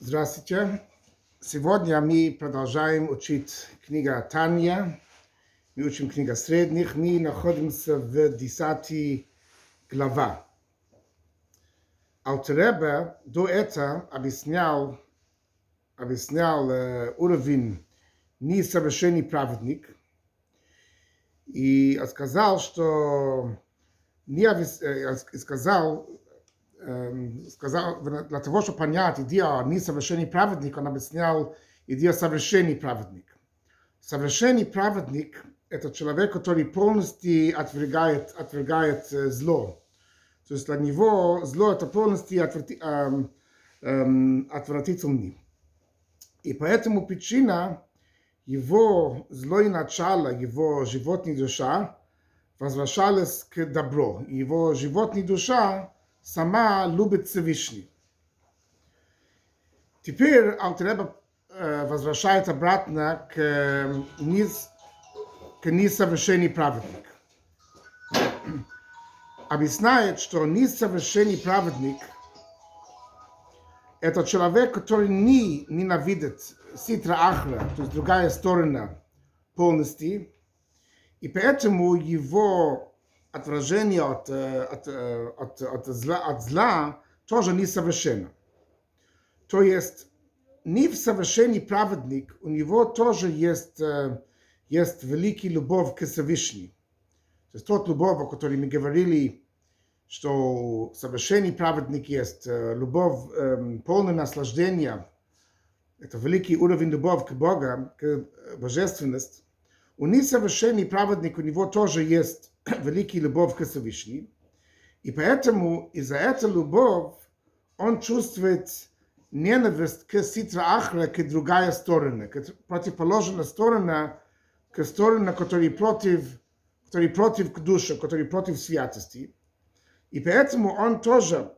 Здравствуйте. Сегодня мы продолжаем учить книга Таня. Мы учим книга средних. Мы находимся в 10 глава. Алтереба до этого объяснял, объяснял э, уровень несовершенный праведник. И сказал, что не э, сказал, сказал, для того, чтобы понять идею несовершенный праведник, он объяснял идею совершенный праведник. Совершенный праведник – это человек, который полностью отвергает, отвергает э, зло. То есть для него зло – это полностью отврати, эм, эм, отвратительный. И поэтому причина его злое начало, его животная душа возвращалась к добру. Его животная душа сама любит Всевышний. Теперь Алтереба э, возвращает обратно к, э, низ, к несовершенный праведник. Объясняет, что несовершенный праведник – это человек, который не ненавидит ситра ахра, то есть другая сторона полностью, и поэтому его отвержение от, э, от, э, от, от, зла, от зла тоже несовершенно. То есть не в совершенный праведник, у него тоже есть, э, есть великий любовь к Всевышнему. То есть тот любовь, о которой мы говорили, что совершенный праведник есть любовь, эм, полное наслаждение, это великий уровень любовь к Богу, к божественности. У несовершенный праведник, у него тоже есть великий любовь к Всевышнему. И поэтому из-за этой любовь он чувствует ненависть к Ситра Ахра, к другая сторона, к противоположная сторона, к стороне, которая против, который против к душе, который против святости. И поэтому он тоже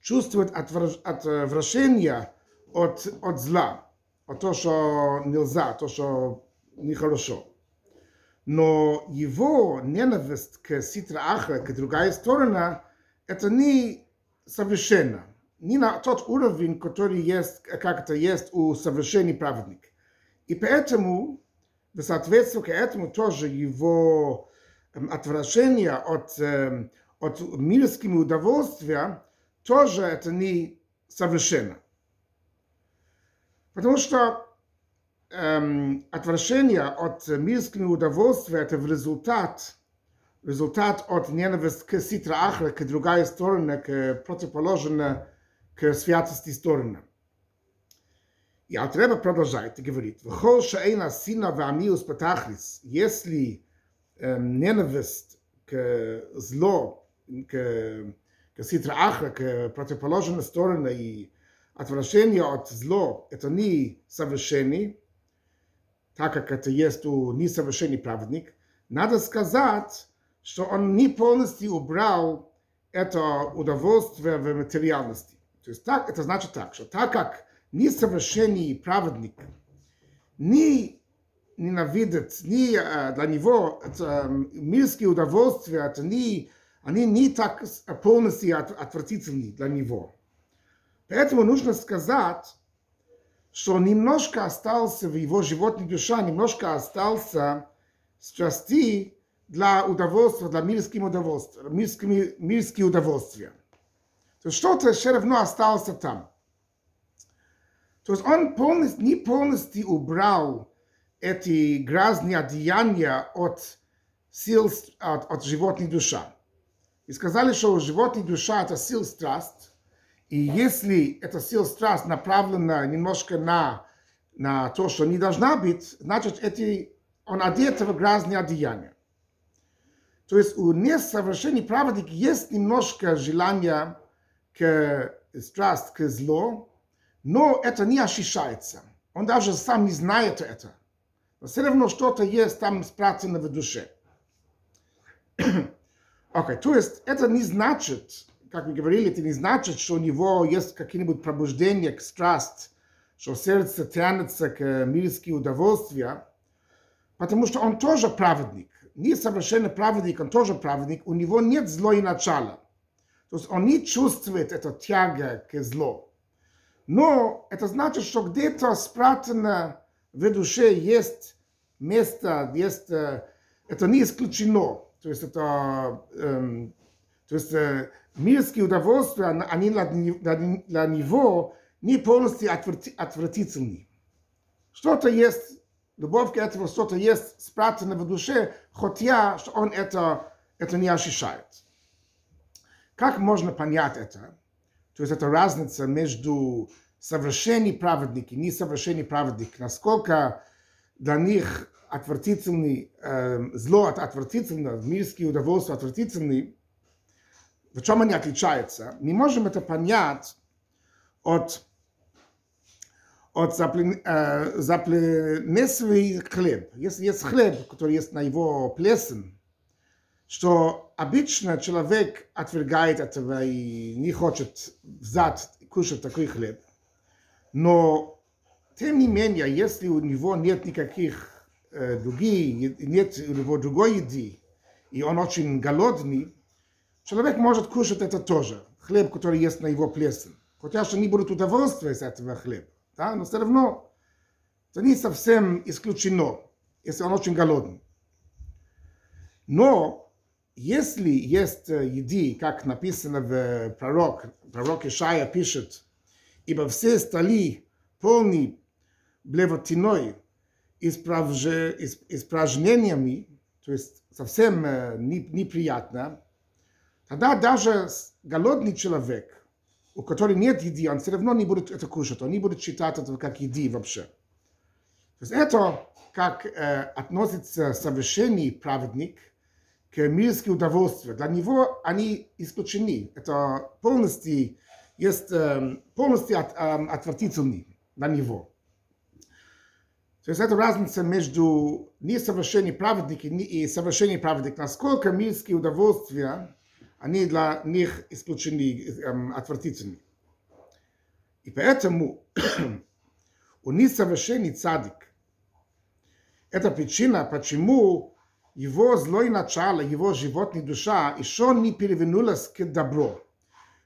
чувствует отвращение от, от зла, от того, что нельзя, то, что нехорошо. Но его ненависть к Ситра Ахра, к другая сторона, это не совершенно. Не на тот уровень, который есть, как это есть у совершенный праведник. И поэтому, в соответствии к этому, тоже его эм, отвращение от, эм, от мирскими удовольствия, тоже это не совершенно. Потому что отвращение от мирскими удовольствия это в результат, результат от ненависти к ситра ахра, к другая сторона, к противоположной к святости стороны. И Алтреба продолжает и говорит, «Вхол шаэйна сина вамиус патахлис, если эм, ненависть к зло, к, к ситра ахра, к противоположной стороне и отвращение от зло, это не совершенный, так как это есть у несовершенный праведник, надо сказать, что он не полностью убрал это удовольствие в материальности. То есть так, это значит так, что так как несовершенный праведник не ненавидит, не, для него это, мирские удовольствия, это не, они не так полностью отвратительны для него. Поэтому нужно сказать, что немножко остался в его животной душе, немножко остался страсти для удовольствия, для мирских удовольствий, мирскими, мирские удовольствия. То что-то все равно осталось там. То есть он полностью, не полностью убрал эти грязные одеяния от сил, от, от животной душа. И сказали, что животная душа – это сил страсть, и если эта сила страсть направлена немножко на, на то, что не должна быть, значит, эти, он одет в грязные одеяния. То есть у несовершенной праведника есть немножко желание к страсть, к злу, но это не ощущается. Он даже сам не знает это. Но все равно что-то есть там спрятано в душе. Окей, okay, то есть это не значит, как мы говорили, это не значит, что у него есть какие-нибудь пробуждения к страсть, что сердце тянется к мирским удовольствиям, потому что он тоже праведник. Не совершенно праведник, он тоже праведник, у него нет злой начала. То есть он не чувствует эту тягу к злу. Но это значит, что где-то спрятано в душе есть место, есть, э, это не исключено. То есть это, эм, то есть э, мирские удовольствия, они для, него не полностью отврати, отвратительны. Что-то есть, любовь к этому, что-то есть спрятано в душе, хотя что он это, это не ощущает. Как можно понять это? То есть это разница между совершенный праведник и несовершенный праведник, насколько для них отвратительный, э, зло отвратительно, мирские удовольствия отвратительны, в чем они отличаются, мы можем это понять от, от заплен, э, запленесвый хлеб. Если есть хлеб, который есть на его плесен, что обычно человек отвергает этого и не хочет взять кушать такой хлеб. Но, тем не менее, если у него нет никаких э, других, нет у него другой еды, и он очень голодный, человек может кушать это тоже, хлеб, который есть на его плесен. Хотя что не будет удовольствия из этого хлеба, да? но все равно это не совсем исключено, если он очень голодный. Но если есть еды, как написано в пророк, пророк Ишая пишет, ибо все стали полны блевотиной испражнениями, то есть совсем неприятно, тогда даже голодный человек, у которого нет еды, он все равно не будет это кушать, он не будет считать это как еды вообще. То есть это как э, относится совершенный праведник – к мирским удовольствиям. Для него они исключены. Это полностью есть полностью от, отвратительный для него. То есть это разница между несовершенным праведником и совершенным праведником. Насколько мирские удовольствия, они для них исключены, отвратительны. И поэтому у несовершенный цадик, это причина, почему его злое начало, его животная душа еще не перевернулась к добру.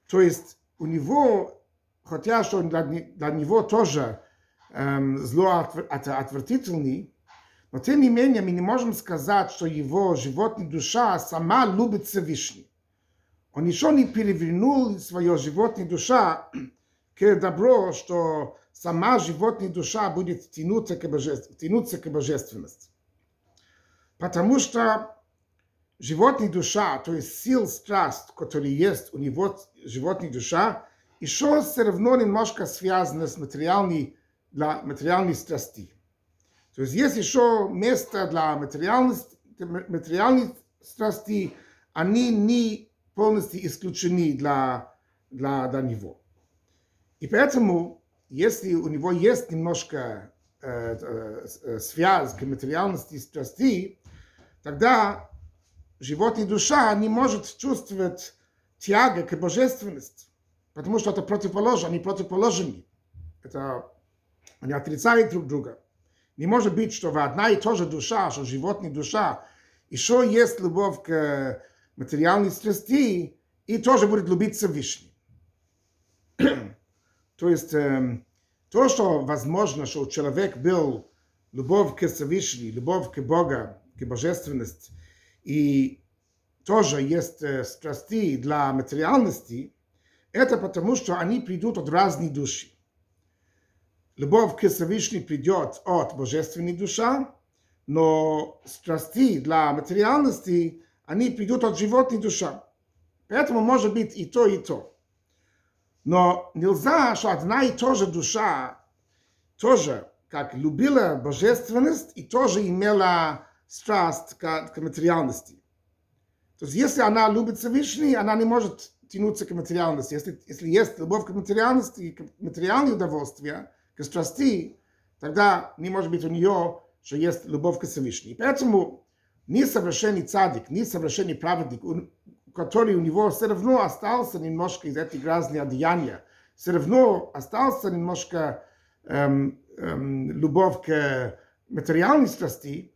То есть у него, хотя что для, для него тоже эм, зло отвратительный, но тем не менее мы не можем сказать, что его животная душа сама любит Всевышний. Он еще не перевернул свою животную душа к добру, что сама животная душа будет тянуться к, божеств... тянуться к божественности. Потому что животная душа, то есть сил страст, которые есть у него, животная душа, еще все равно немножко связаны с материальной, для материальной страсти. То есть есть еще место для материальной, материальной страсти, они не полностью исключены для, для, для него. И поэтому, если у него есть немножко э, э, связь к материальности страсти, тогда животная душа не может чувствовать тяга к божественности, потому что это противоположно, они противоположны. Это они отрицают друг друга. Не может быть, что в одна и та же душа, что животная душа, еще есть любовь к материальной страсти, и тоже будет любить Всевышний. То есть то, что возможно, что у человека был любовь к Всевышнему, любовь к Богу, к божественности, и тоже есть страсти для материальности, это потому, что они придут от разной души. Любовь к Всевышнему придет от божественной души, но страсти для материальности, они придут от животной души. Поэтому может быть и то, и то. Но нельзя, что одна и та же душа тоже как любила божественность и тоже имела страсть к, к материальности. То есть, если она любит Всевышний, она не может тянуться к материальности. Если, если есть любовь к материальности, к материальному удовольствию, к страсти, тогда не может быть у нее, что есть любовь к Всевышнему. Поэтому несовершенный цадик, несовершенный праведник, который у него все равно остался немножко из этих грязных одеяния, все равно остался немножко эм, эм, любовь к материальной страсти,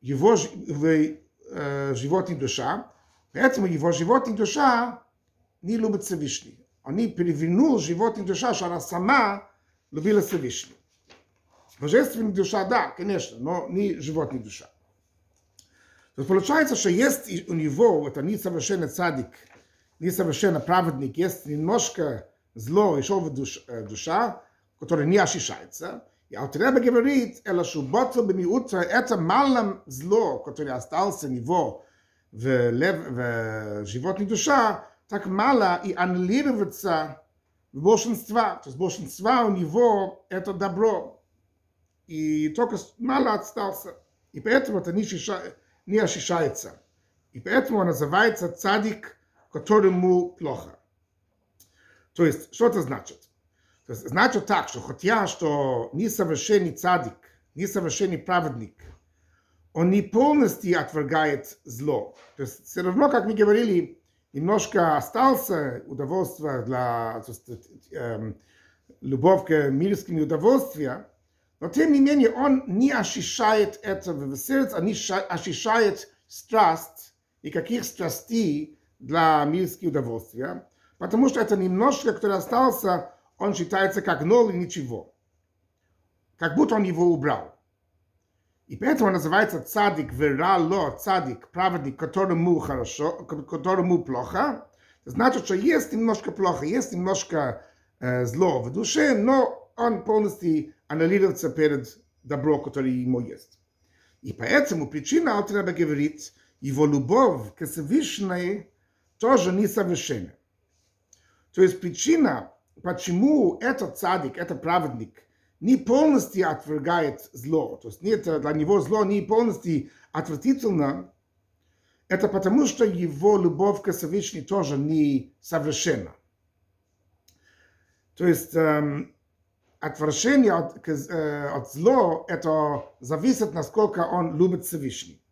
его э, животная душа, поэтому его животная душа не любит Всевышний. они перевернул животная душа, что она сама любила Всевышний. Божественная душа, да, конечно, но не животная душа. То есть получается, что есть у него, это несовершенный цадик, несовершенно праведник, есть немножко зло, еще в душ, душа, которое не ощущается. И Алтереба говорит, эло шуботу бемиутра, это малом зло, которое остался у него в, лев, в животной душа, так мало и аннулируется в большинства. То есть большинства у него это добро. И только мало остался. И поэтому это не, ощущается, не ощущается. И поэтому он называется цадик, которому плохо. То есть, что это значит? То есть, значит так, что хотя, что несовершенный цадик, несовершенный праведник, он не полностью отвергает зло. То есть, все равно, как мы говорили, немножко остался удовольствие для, то есть, эм, любовь к мирским удовольствиям, но тем не менее он не ощущает это в сердце, он не ощущает страсть и каких страстей для мирских удовольствий, потому что это немножко, который остался, он считается как ноль и ничего. Как будто он его убрал. И поэтому он называется цадик верало, цадик, праведник, которому хорошо, которому плохо. Значит, что есть немножко плохо, есть немножко э, зло в душе, но он полностью аннулируется перед добро, которое ему есть. И поэтому причина Алтреба говорит, его любовь к Всевышней тоже несовершенна. То есть причина, почему этот цадик, этот праведник, не полностью отвергает зло, то есть нет, для него зло не полностью отвратительно, это потому, что его любовь к Всевышней тоже не совершенна. То есть эм, от, э, от зло, это зависит, насколько он любит Всевышний.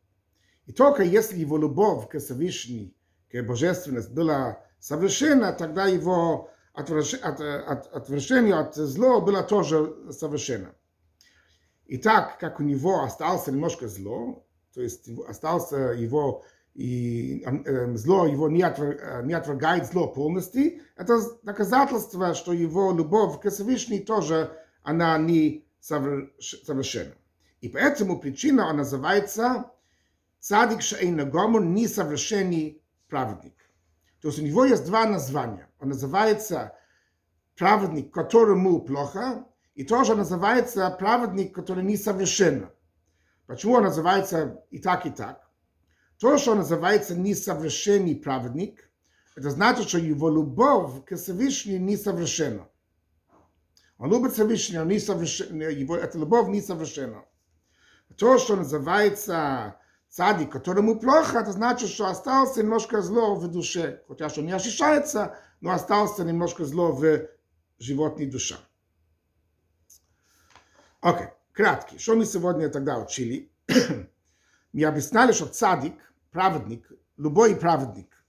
И только если его любовь к Всевышней, к божественности была совершенна, тогда его отвращение от зла было тоже совершенно. И так как у него остался немножко зло, то есть остался его и э, зло его не, отвер, не отвергает зло полностью, это доказательство, что его любовь к Всевышней тоже она не совершенна. И поэтому причина она называется цадик шейна гомор несовершенный праведник. То есть у него есть два названия. Он называется праведник, которому плохо, и тоже называется праведник, который несовершенен. Почему он называется и так, и так? То, что он называется несовершенный праведник, это значит, что его любовь к Всевышнему несовершенна. Он любит Всевышнего, его, эта любовь несовершенна. То, что называется цадик, которому плохо, это значит, что остался немножко зло в душе. Хотя что не ощущается, но остался немножко зло в животной душе. Окей, okay. краткий. Что мы сегодня тогда учили? мы объясняли, что цадик, праведник, любой праведник,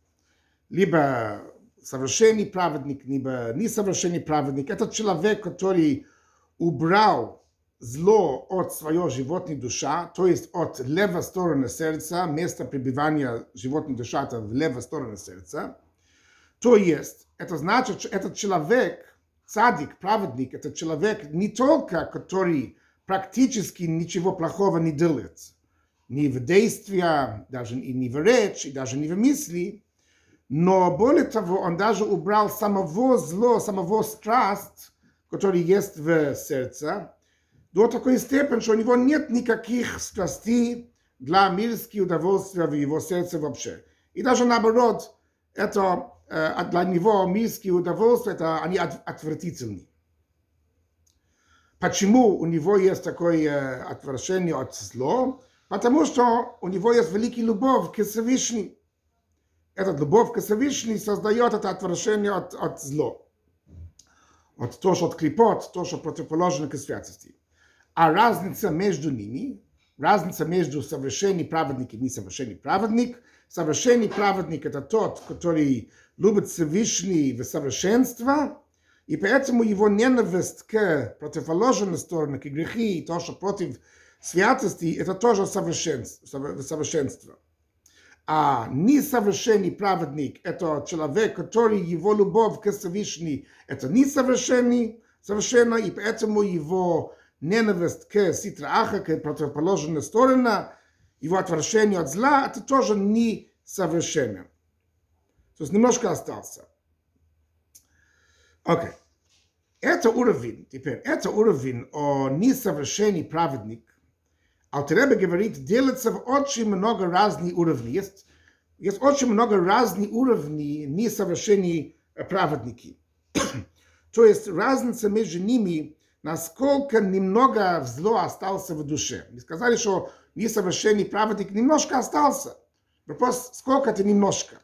либо совершенный праведник, либо несовершенный праведник, это человек, который убрал zlo od svojo životni duša, to jest od leve strane serca, mesta prebivanja životni dušata v leve strane serca, to jest, это значит, что этот человек, цадик, праведник, это человек не только, который практически ничего плохого не делает, ни в действия, даже и не в речь, и даже не в мысли, но более того, он даже убрал самого зло, самого страсть, который есть в сердце, до такой степени, что у него нет никаких страстей для мирских удовольствия в его сердце вообще. И даже наоборот, это э, для него мирские удовольствия, это они отвратительны. Почему у него есть такое э, отвращение от зла? Потому что у него есть великая любовь к Всевышнему. Эта любовь к Всевышнему создает это отвращение от, от зла. От того, что от клепот, то, что противоположно к святости. a raznica между ними, разница между совершенный праведник и несовершенный праведник. Совершенный праведник – это тот, который любит Всевышний в совершенство, и поэтому его ненависть к противоположной стороне, к грехи, и то, что против святости, это тоже совершенство. совершенство. а несовершенный праведник – это человек, который его любовь к Всевышней – это несовершенный, совершенно, и поэтому его ненависть к ситра к противоположной стороне, его отвращение от зла – это тоже несовершенно. То есть немножко остался. Окей. Okay. Это уровень, теперь, это уровень о несовершенный праведник. Алтеребе говорит, делится в очень много разных уровней. Есть, есть очень много разных уровней несовершенной праведники. То есть разница между ними, насколько немного зло осталось в душе. Мы сказали, что несовершенный праведник немножко остался. Вопрос, сколько это немножко.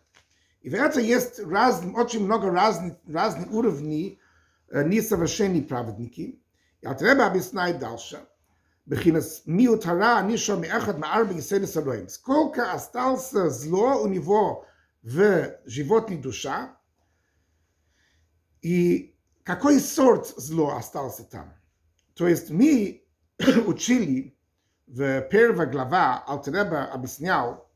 И в этом есть раз, очень много разных, разных уровней несовершенные праведники. И треба объяснять дальше. Бехинас миутара ниша меахад маарби гиседес алоим. Сколько осталось зло у него в животной душа, и какой сорт зло остался там. То есть мы учили в первой глава Алтереба объяснял,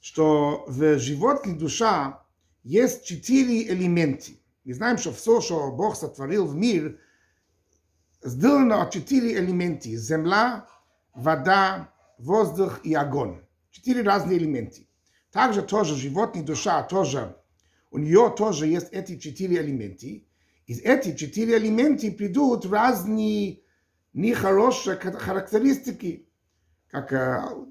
что в животной душа есть четыре элемента. Мы знаем, что все, что Бог сотворил в мир, сделано четыре элемента. Земля, вода, воздух и огонь. Четыре разные элемента. Также тоже животная душа, тоже, у нее тоже есть эти четыре элемента. Из этих четыре элемента придут разные нехорошие характеристики. Как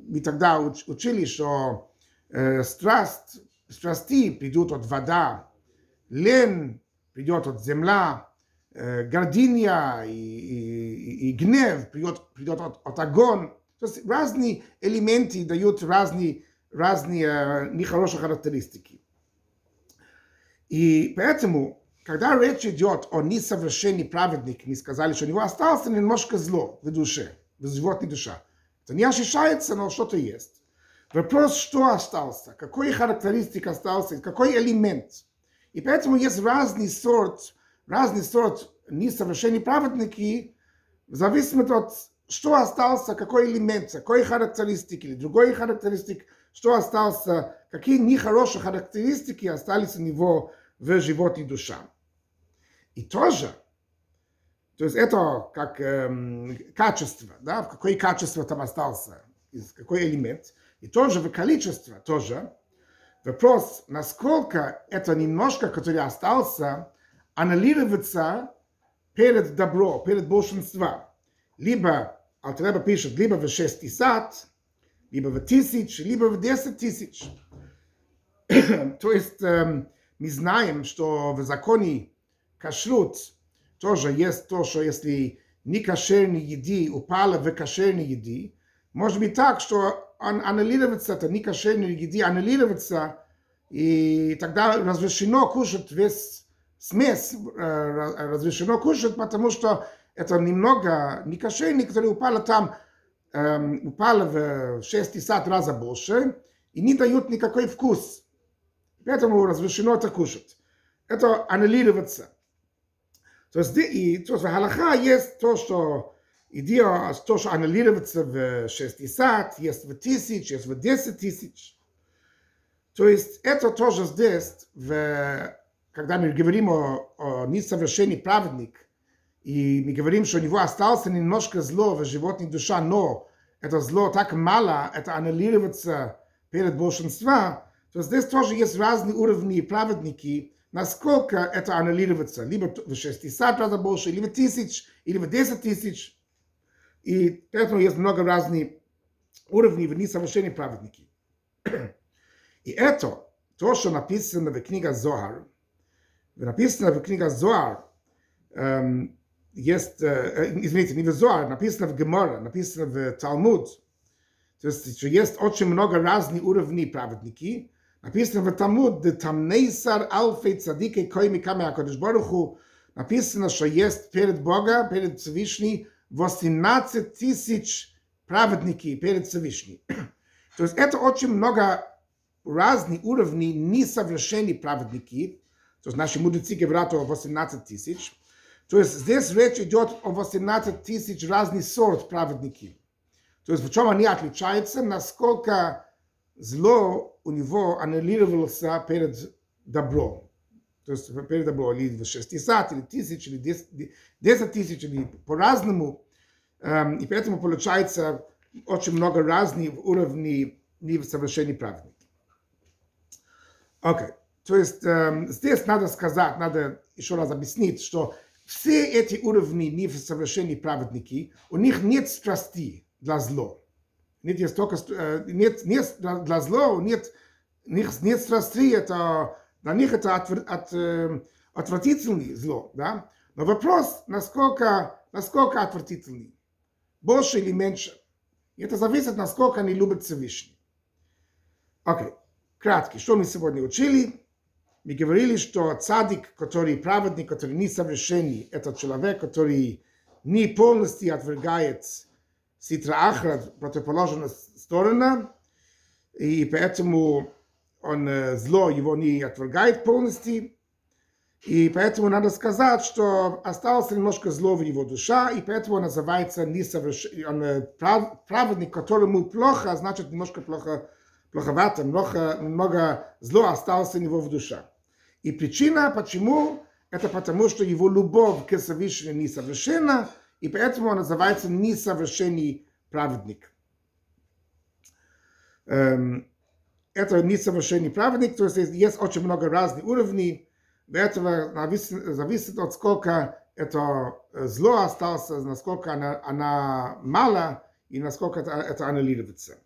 мы тогда учили, что э, страсть, страсти придут от вода, лен придет от земля, э, гордыня и, и, и гнев придет, придет от, от огонь. То есть разные элементы дают разные, разные э, нехорошие характеристики. И поэтому, когда речь идет о несовершенный праведник, мы сказали, что у него осталось немножко зло в душе, в животной душе. Это не ощущается, но что-то есть. Вопрос, что остался, какой характеристик остался, какой элемент – и поэтому есть разный сорт, разный сорт несовершенные праведники, в зависимости от что остался, какой элемент, какой характеристики, или другой характеристик, что остался, какие нехорошие характеристики остались у него в животе душа. И тоже, то есть это как эм, качество, да, какое качество там остался, какой элемент, и тоже в количество тоже, Вопрос, насколько это немножко, который остался, аннулируется перед добро, перед большинством. Либо Алтреба пишет, либо в 60, либо в тысяч, либо в 10 тысяч. То есть эм, мы знаем, что в законе кашрут тоже есть то, что если не кошерные еды упало в кошерные еды, может быть так, что аннулироваться, это не кошерные еды, аннулироваться, и тогда разрешено кушать весь смесь, разрешено кушать, потому что это немного не кошерный, который упало там, эм, упало в 60 раз больше, и не дают никакой вкус. Поэтому разрешено это кушать. Это аннулироваться. То есть, и, то есть в Галаха есть то, что идея, то, что аннулироваться в 60, есть в тысяч, есть в 10 тысяч. То есть это тоже здесь, в, когда мы говорим о, о несовершенный праведник, и мы говорим, что у него остался немножко зло в животной душа, но это зло так мало, это аннулируется перед большинством, то здесь тоже есть разные уровни праведники, насколько это аннулируется, либо в 60 раз больше, либо тысяч, или в 10 тысяч. И поэтому есть много разных уровней в несовершенной праведники. И это, то, что написано в книге Зоар, написано в книге Зоар, эм, есть, э, извините, не в Зоар, написано в Гемора, написано в Талмуд, то есть, что есть очень много разных уровней праведники, написано в Талмуд, де тамнейсар алфей цадикей койми каме акодыш баруху, написано, что есть перед Бога, перед Всевышней, 18 тысяч праведники перед Всевышней. То есть это очень много разные уровни несовершенные праведники, то есть наши мудрецы говорят о 18 тысяч, то есть здесь речь идет о 18 тысяч разных сорт праведники. То есть в чем они отличаются, насколько зло у него аннулировалось перед добром. То есть перед добром или в 60 или тысяч, или 10 тысяч, или по-разному. Эм, и поэтому получается очень много разных уровней совершения праведника. Окей. Okay. То есть эм, здесь надо сказать, надо еще раз объяснить, что все эти уровни несовершенные праведники, у них нет страсти для зло. Нет, есть только, э, нет, нет для зло, нет, нет, нет страсти, это, для них это от, от, э, отвратительный зло. Да? Но вопрос, насколько, насколько отвратительный, больше или меньше. Это зависит, насколько они любят Всевышний. Окей, okay. кратко, что мы сегодня учили? Мы говорили, что цадик, который праведник, который несовершенный, это человек, который не полностью отвергает ситра ахра, противоположная сторона, и поэтому он зло его не отвергает полностью. И поэтому надо сказать, что осталось немножко зло в его душа, и поэтому он называется несовершенный, он прав, праведник, которому плохо, значит немножко плохо, плоховато, много, много зло осталось у него в душе. И причина, почему, это потому, что его любовь к Всевышнему несовершенна, и поэтому он называется несовершенный праведник. Эм, это несовершенный праведник, то есть есть очень много разных уровней, до этого зависит от сколько это зло осталось, насколько она, она мало и насколько это, это аннулируется.